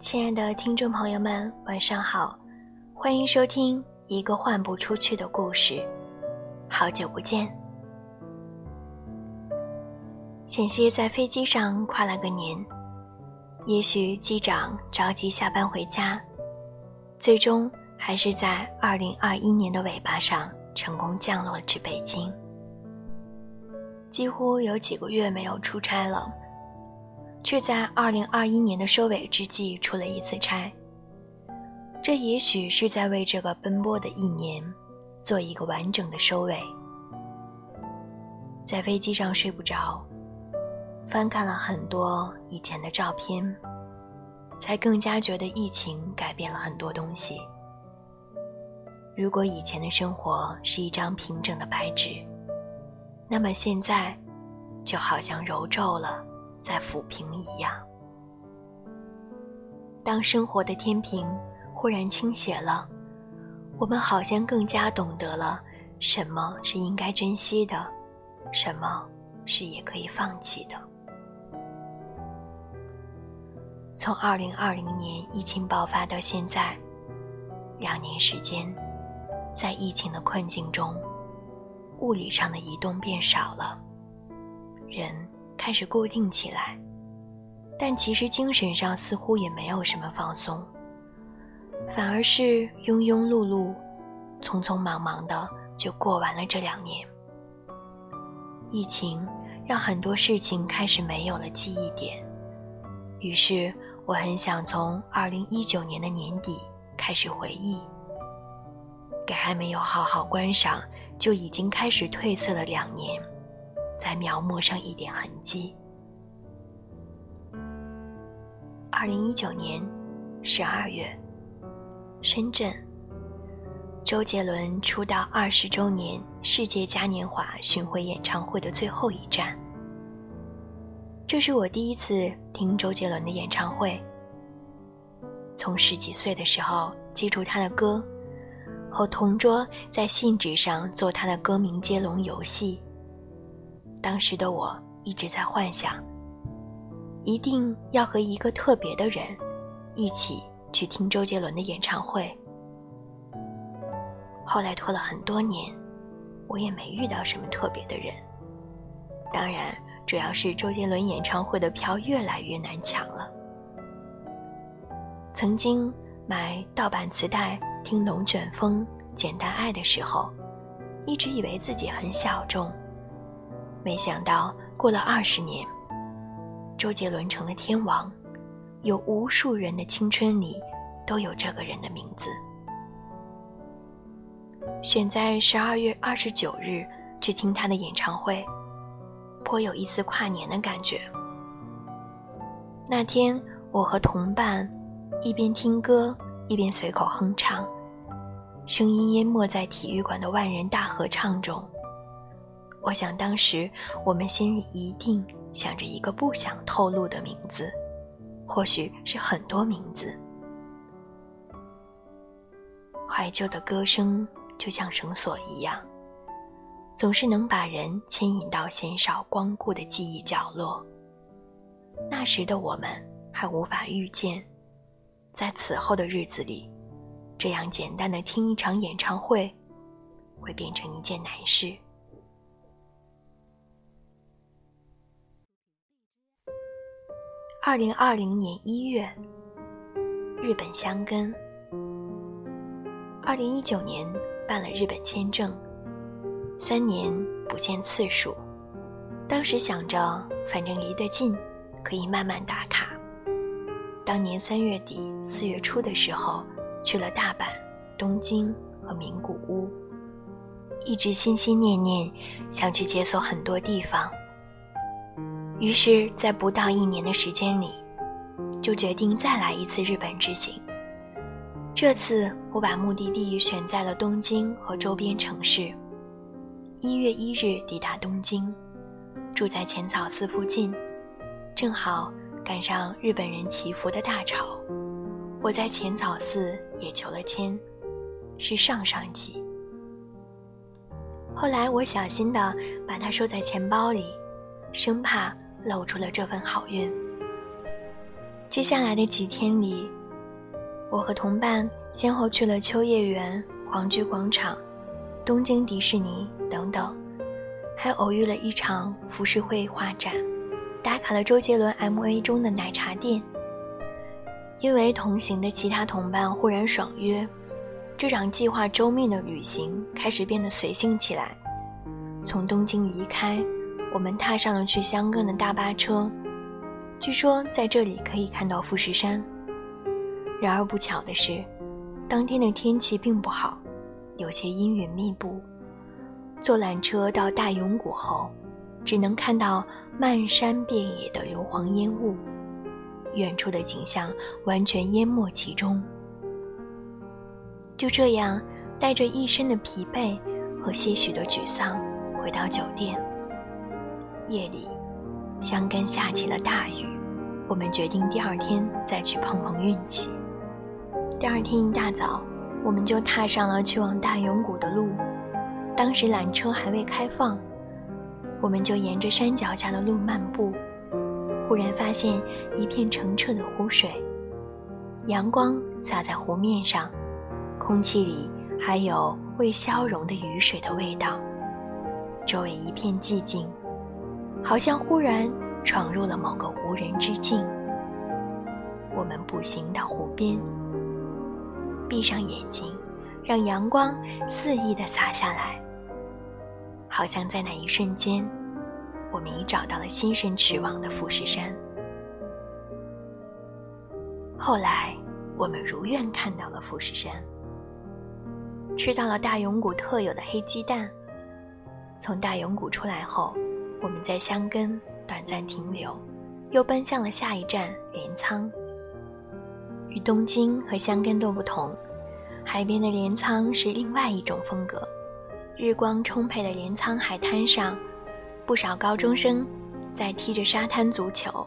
亲爱的听众朋友们，晚上好，欢迎收听《一个换不出去的故事》。好久不见，险些在飞机上跨了个年。也许机长着急下班回家，最终还是在二零二一年的尾巴上成功降落至北京。几乎有几个月没有出差了。却在二零二一年的收尾之际出了一次差。这也许是在为这个奔波的一年做一个完整的收尾。在飞机上睡不着，翻看了很多以前的照片，才更加觉得疫情改变了很多东西。如果以前的生活是一张平整的白纸，那么现在就好像揉皱了。在抚平一样，当生活的天平忽然倾斜了，我们好像更加懂得了什么是应该珍惜的，什么是也可以放弃的。从二零二零年疫情爆发到现在，两年时间，在疫情的困境中，物理上的移动变少了，人。开始固定起来，但其实精神上似乎也没有什么放松，反而是庸庸碌碌、匆匆忙忙的就过完了这两年。疫情让很多事情开始没有了记忆点，于是我很想从二零一九年的年底开始回忆，给还没有好好观赏就已经开始褪色的两年。再描摹上一点痕迹。二零一九年十二月，深圳，周杰伦出道二十周年世界嘉年华巡回演唱会的最后一站。这是我第一次听周杰伦的演唱会。从十几岁的时候记住他的歌，和同桌在信纸上做他的歌名接龙游戏。当时的我一直在幻想，一定要和一个特别的人一起去听周杰伦的演唱会。后来拖了很多年，我也没遇到什么特别的人。当然，主要是周杰伦演唱会的票越来越难抢了。曾经买盗版磁带听《龙卷风》《简单爱》的时候，一直以为自己很小众。没想到过了二十年，周杰伦成了天王，有无数人的青春里都有这个人的名字。选在十二月二十九日去听他的演唱会，颇有一丝跨年的感觉。那天我和同伴一边听歌一边随口哼唱，声音淹没在体育馆的万人大合唱中。我想，当时我们心里一定想着一个不想透露的名字，或许是很多名字。怀旧的歌声就像绳索一样，总是能把人牵引到鲜少光顾的记忆角落。那时的我们还无法预见，在此后的日子里，这样简单的听一场演唱会，会变成一件难事。二零二零年一月，日本香根。二零一九年办了日本签证，三年不见次数。当时想着，反正离得近，可以慢慢打卡。当年三月底四月初的时候，去了大阪、东京和名古屋，一直心心念念想去解锁很多地方。于是，在不到一年的时间里，就决定再来一次日本之行。这次我把目的地选在了东京和周边城市。一月一日抵达东京，住在浅草寺附近，正好赶上日本人祈福的大潮。我在浅草寺也求了签，是上上级。后来我小心地把它收在钱包里，生怕。露出了这份好运。接下来的几天里，我和同伴先后去了秋叶原、皇居广场、东京迪士尼等等，还偶遇了一场浮世绘画展，打卡了周杰伦 MV 中的奶茶店。因为同行的其他同伴忽然爽约，这场计划周密的旅行开始变得随性起来。从东京离开，我们踏上了去香根的大巴车。据说在这里可以看到富士山。然而不巧的是，当天的天气并不好，有些阴云密布。坐缆车到大永谷后，只能看到漫山遍野的硫磺烟雾，远处的景象完全淹没其中。就这样，带着一身的疲惫和些许的沮丧回到酒店。夜里，香根下起了大雨。我们决定第二天再去碰碰运气。第二天一大早，我们就踏上了去往大永谷的路。当时缆车还未开放，我们就沿着山脚下的路漫步。忽然发现一片澄澈的湖水，阳光洒在湖面上，空气里还有未消融的雨水的味道。周围一片寂静，好像忽然。闯入了某个无人之境。我们步行到湖边，闭上眼睛，让阳光肆意地洒下来。好像在那一瞬间，我们已找到了心神驰往的富士山。后来，我们如愿看到了富士山，吃到了大永谷特有的黑鸡蛋。从大永谷出来后，我们在箱根。短暂停留，又奔向了下一站镰仓。与东京和箱根都不同，海边的镰仓是另外一种风格。日光充沛的镰仓海滩上，不少高中生在踢着沙滩足球，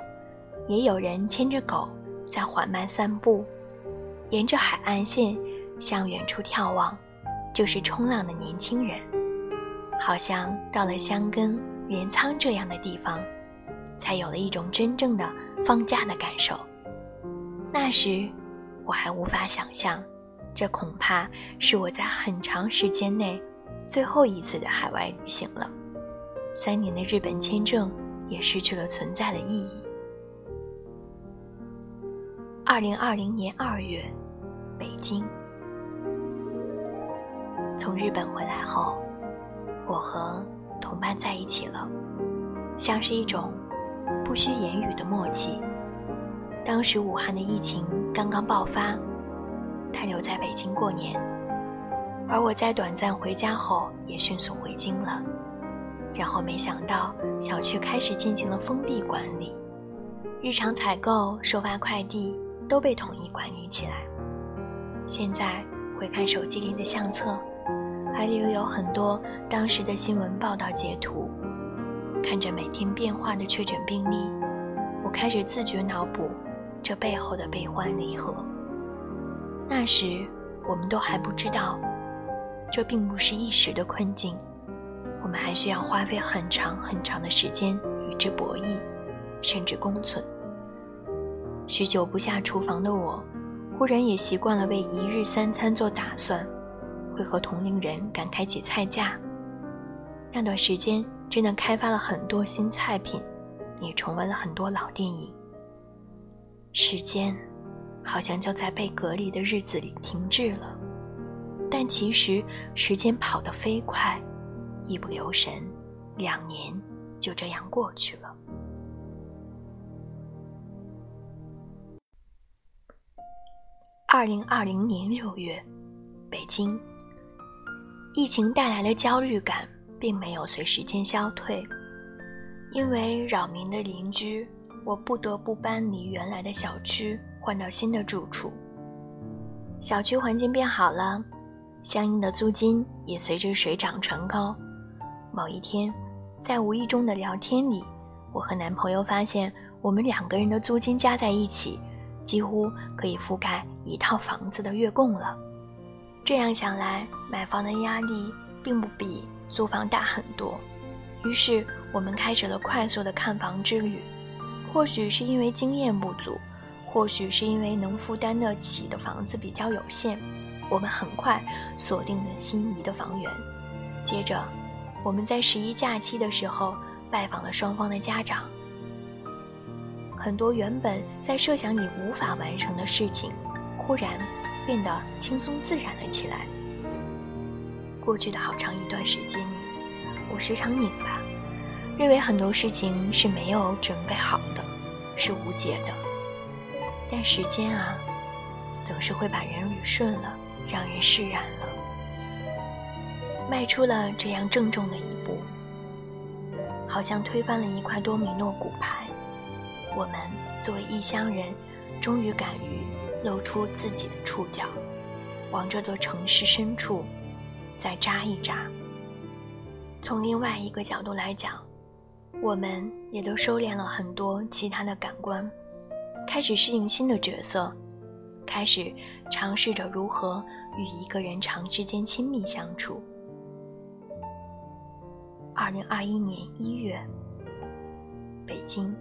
也有人牵着狗在缓慢散步。沿着海岸线向远处眺望，就是冲浪的年轻人。好像到了箱根、镰仓这样的地方。才有了一种真正的放假的感受。那时，我还无法想象，这恐怕是我在很长时间内最后一次的海外旅行了。三年的日本签证也失去了存在的意义。二零二零年二月，北京。从日本回来后，我和同伴在一起了，像是一种。不需言语的默契。当时武汉的疫情刚刚爆发，他留在北京过年，而我在短暂回家后也迅速回京了。然后没想到小区开始进行了封闭管理，日常采购、收发快递都被统一管理起来。现在回看手机里的相册，还留有很多当时的新闻报道截图。看着每天变化的确诊病例，我开始自觉脑补这背后的悲欢离合。那时，我们都还不知道，这并不是一时的困境，我们还需要花费很长很长的时间与之博弈，甚至共存。许久不下厨房的我，忽然也习惯了为一日三餐做打算，会和同龄人感慨起菜价。那段时间。真的开发了很多新菜品，也重温了很多老电影。时间，好像就在被隔离的日子里停滞了，但其实时间跑得飞快，一不留神，两年就这样过去了。二零二零年六月，北京，疫情带来的焦虑感。并没有随时间消退，因为扰民的邻居，我不得不搬离原来的小区，换到新的住处。小区环境变好了，相应的租金也随之水涨船高。某一天，在无意中的聊天里，我和男朋友发现，我们两个人的租金加在一起，几乎可以覆盖一套房子的月供了。这样想来，买房的压力并不比。租房大很多，于是我们开始了快速的看房之旅。或许是因为经验不足，或许是因为能负担得起的房子比较有限，我们很快锁定了心仪的房源。接着，我们在十一假期的时候拜访了双方的家长。很多原本在设想里无法完成的事情，忽然变得轻松自然了起来。过去的好长一段时间里，我时常拧巴，认为很多事情是没有准备好的，是无解的。但时间啊，总是会把人捋顺了，让人释然了。迈出了这样郑重的一步，好像推翻了一块多米诺骨牌。我们作为异乡人，终于敢于露出自己的触角，往这座城市深处再扎一扎。从另外一个角度来讲，我们也都收敛了很多其他的感官。开始适应新的角色，开始尝试着如何与一个人长时间亲密相处。二零二一年一月，北京，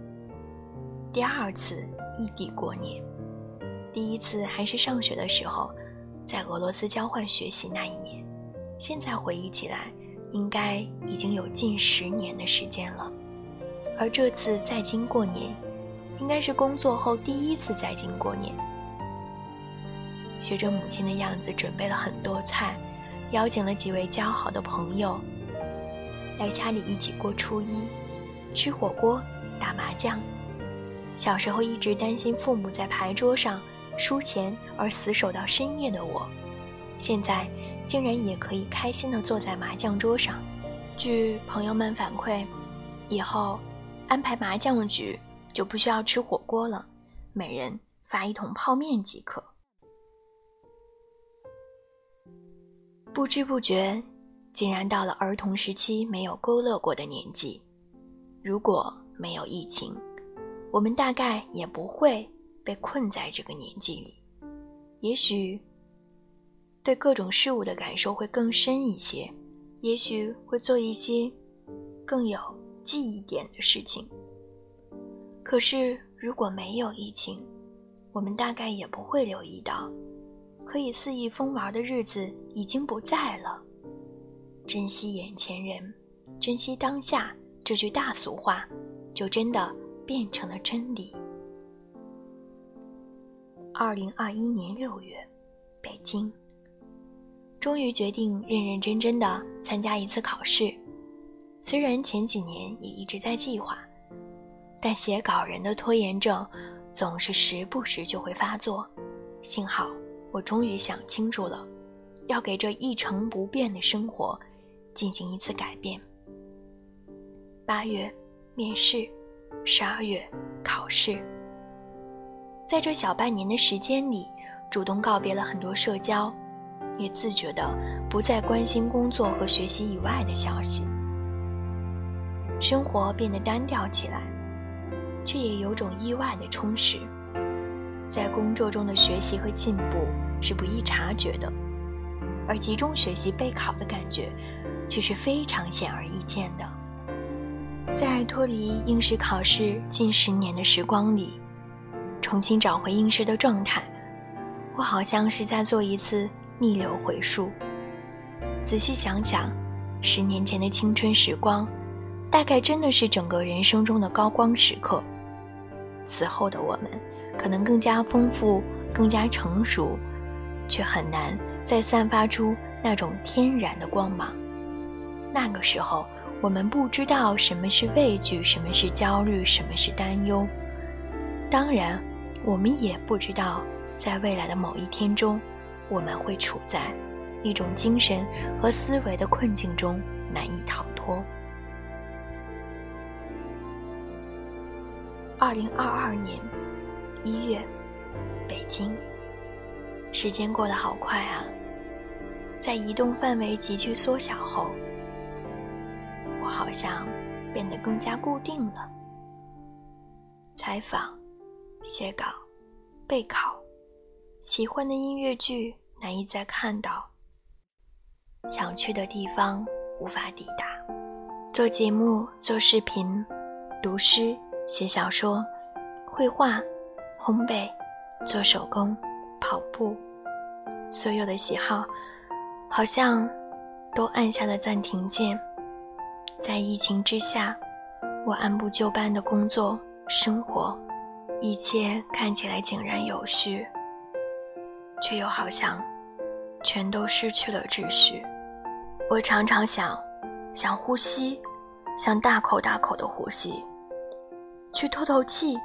第二次异地过年，第一次还是上学的时候，在俄罗斯交换学习那一年，现在回忆起来，应该已经有近十年的时间了。而这次在京过年。应该是工作后第一次在京过年，学着母亲的样子准备了很多菜，邀请了几位交好的朋友来家里一起过初一，吃火锅、打麻将。小时候一直担心父母在牌桌上输钱而死守到深夜的我，现在竟然也可以开心地坐在麻将桌上。据朋友们反馈，以后安排麻将局。就不需要吃火锅了，每人发一桶泡面即可。不知不觉，竟然到了儿童时期没有勾勒过的年纪。如果没有疫情，我们大概也不会被困在这个年纪里。也许对各种事物的感受会更深一些，也许会做一些更有记忆点的事情。可是，如果没有疫情，我们大概也不会留意到，可以肆意疯玩的日子已经不在了。珍惜眼前人，珍惜当下，这句大俗话，就真的变成了真理。二零二一年六月，北京，终于决定认认真真的参加一次考试，虽然前几年也一直在计划。但写稿人的拖延症总是时不时就会发作，幸好我终于想清楚了，要给这一成不变的生活进行一次改变。八月面试，十二月考试，在这小半年的时间里，主动告别了很多社交，也自觉的不再关心工作和学习以外的消息，生活变得单调起来。却也有种意外的充实，在工作中的学习和进步是不易察觉的，而集中学习备考的感觉却是非常显而易见的。在脱离应试考试近十年的时光里，重新找回应试的状态，我好像是在做一次逆流回溯。仔细想想，十年前的青春时光，大概真的是整个人生中的高光时刻。此后的我们，可能更加丰富、更加成熟，却很难再散发出那种天然的光芒。那个时候，我们不知道什么是畏惧，什么是焦虑，什么是担忧。当然，我们也不知道，在未来的某一天中，我们会处在一种精神和思维的困境中，难以逃脱。二零二二年一月，北京。时间过得好快啊！在移动范围急剧缩小后，我好像变得更加固定了。采访、写稿、备考，喜欢的音乐剧难以再看到，想去的地方无法抵达。做节目、做视频、读诗。写小说、绘画、烘焙、做手工、跑步，所有的喜好，好像都按下了暂停键。在疫情之下，我按部就班的工作、生活，一切看起来井然有序，却又好像全都失去了秩序。我常常想，想呼吸，想大口大口的呼吸，去透透气。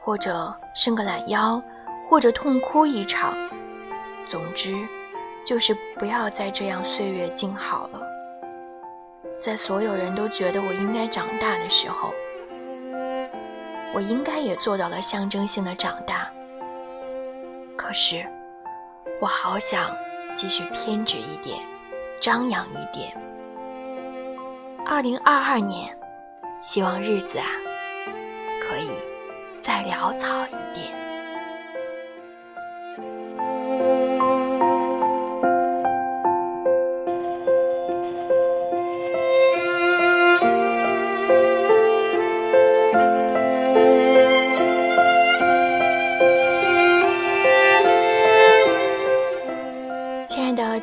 或者伸个懒腰，或者痛哭一场，总之，就是不要再这样岁月静好了。在所有人都觉得我应该长大的时候，我应该也做到了象征性的长大。可是，我好想继续偏执一点，张扬一点。二零二二年，希望日子啊，可以。再潦草一点。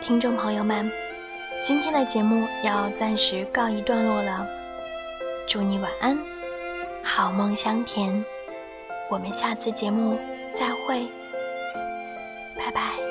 听众朋友们，今天的节目要暂时告一段落了。祝你晚安，好梦香甜。我们下次节目再会，拜拜。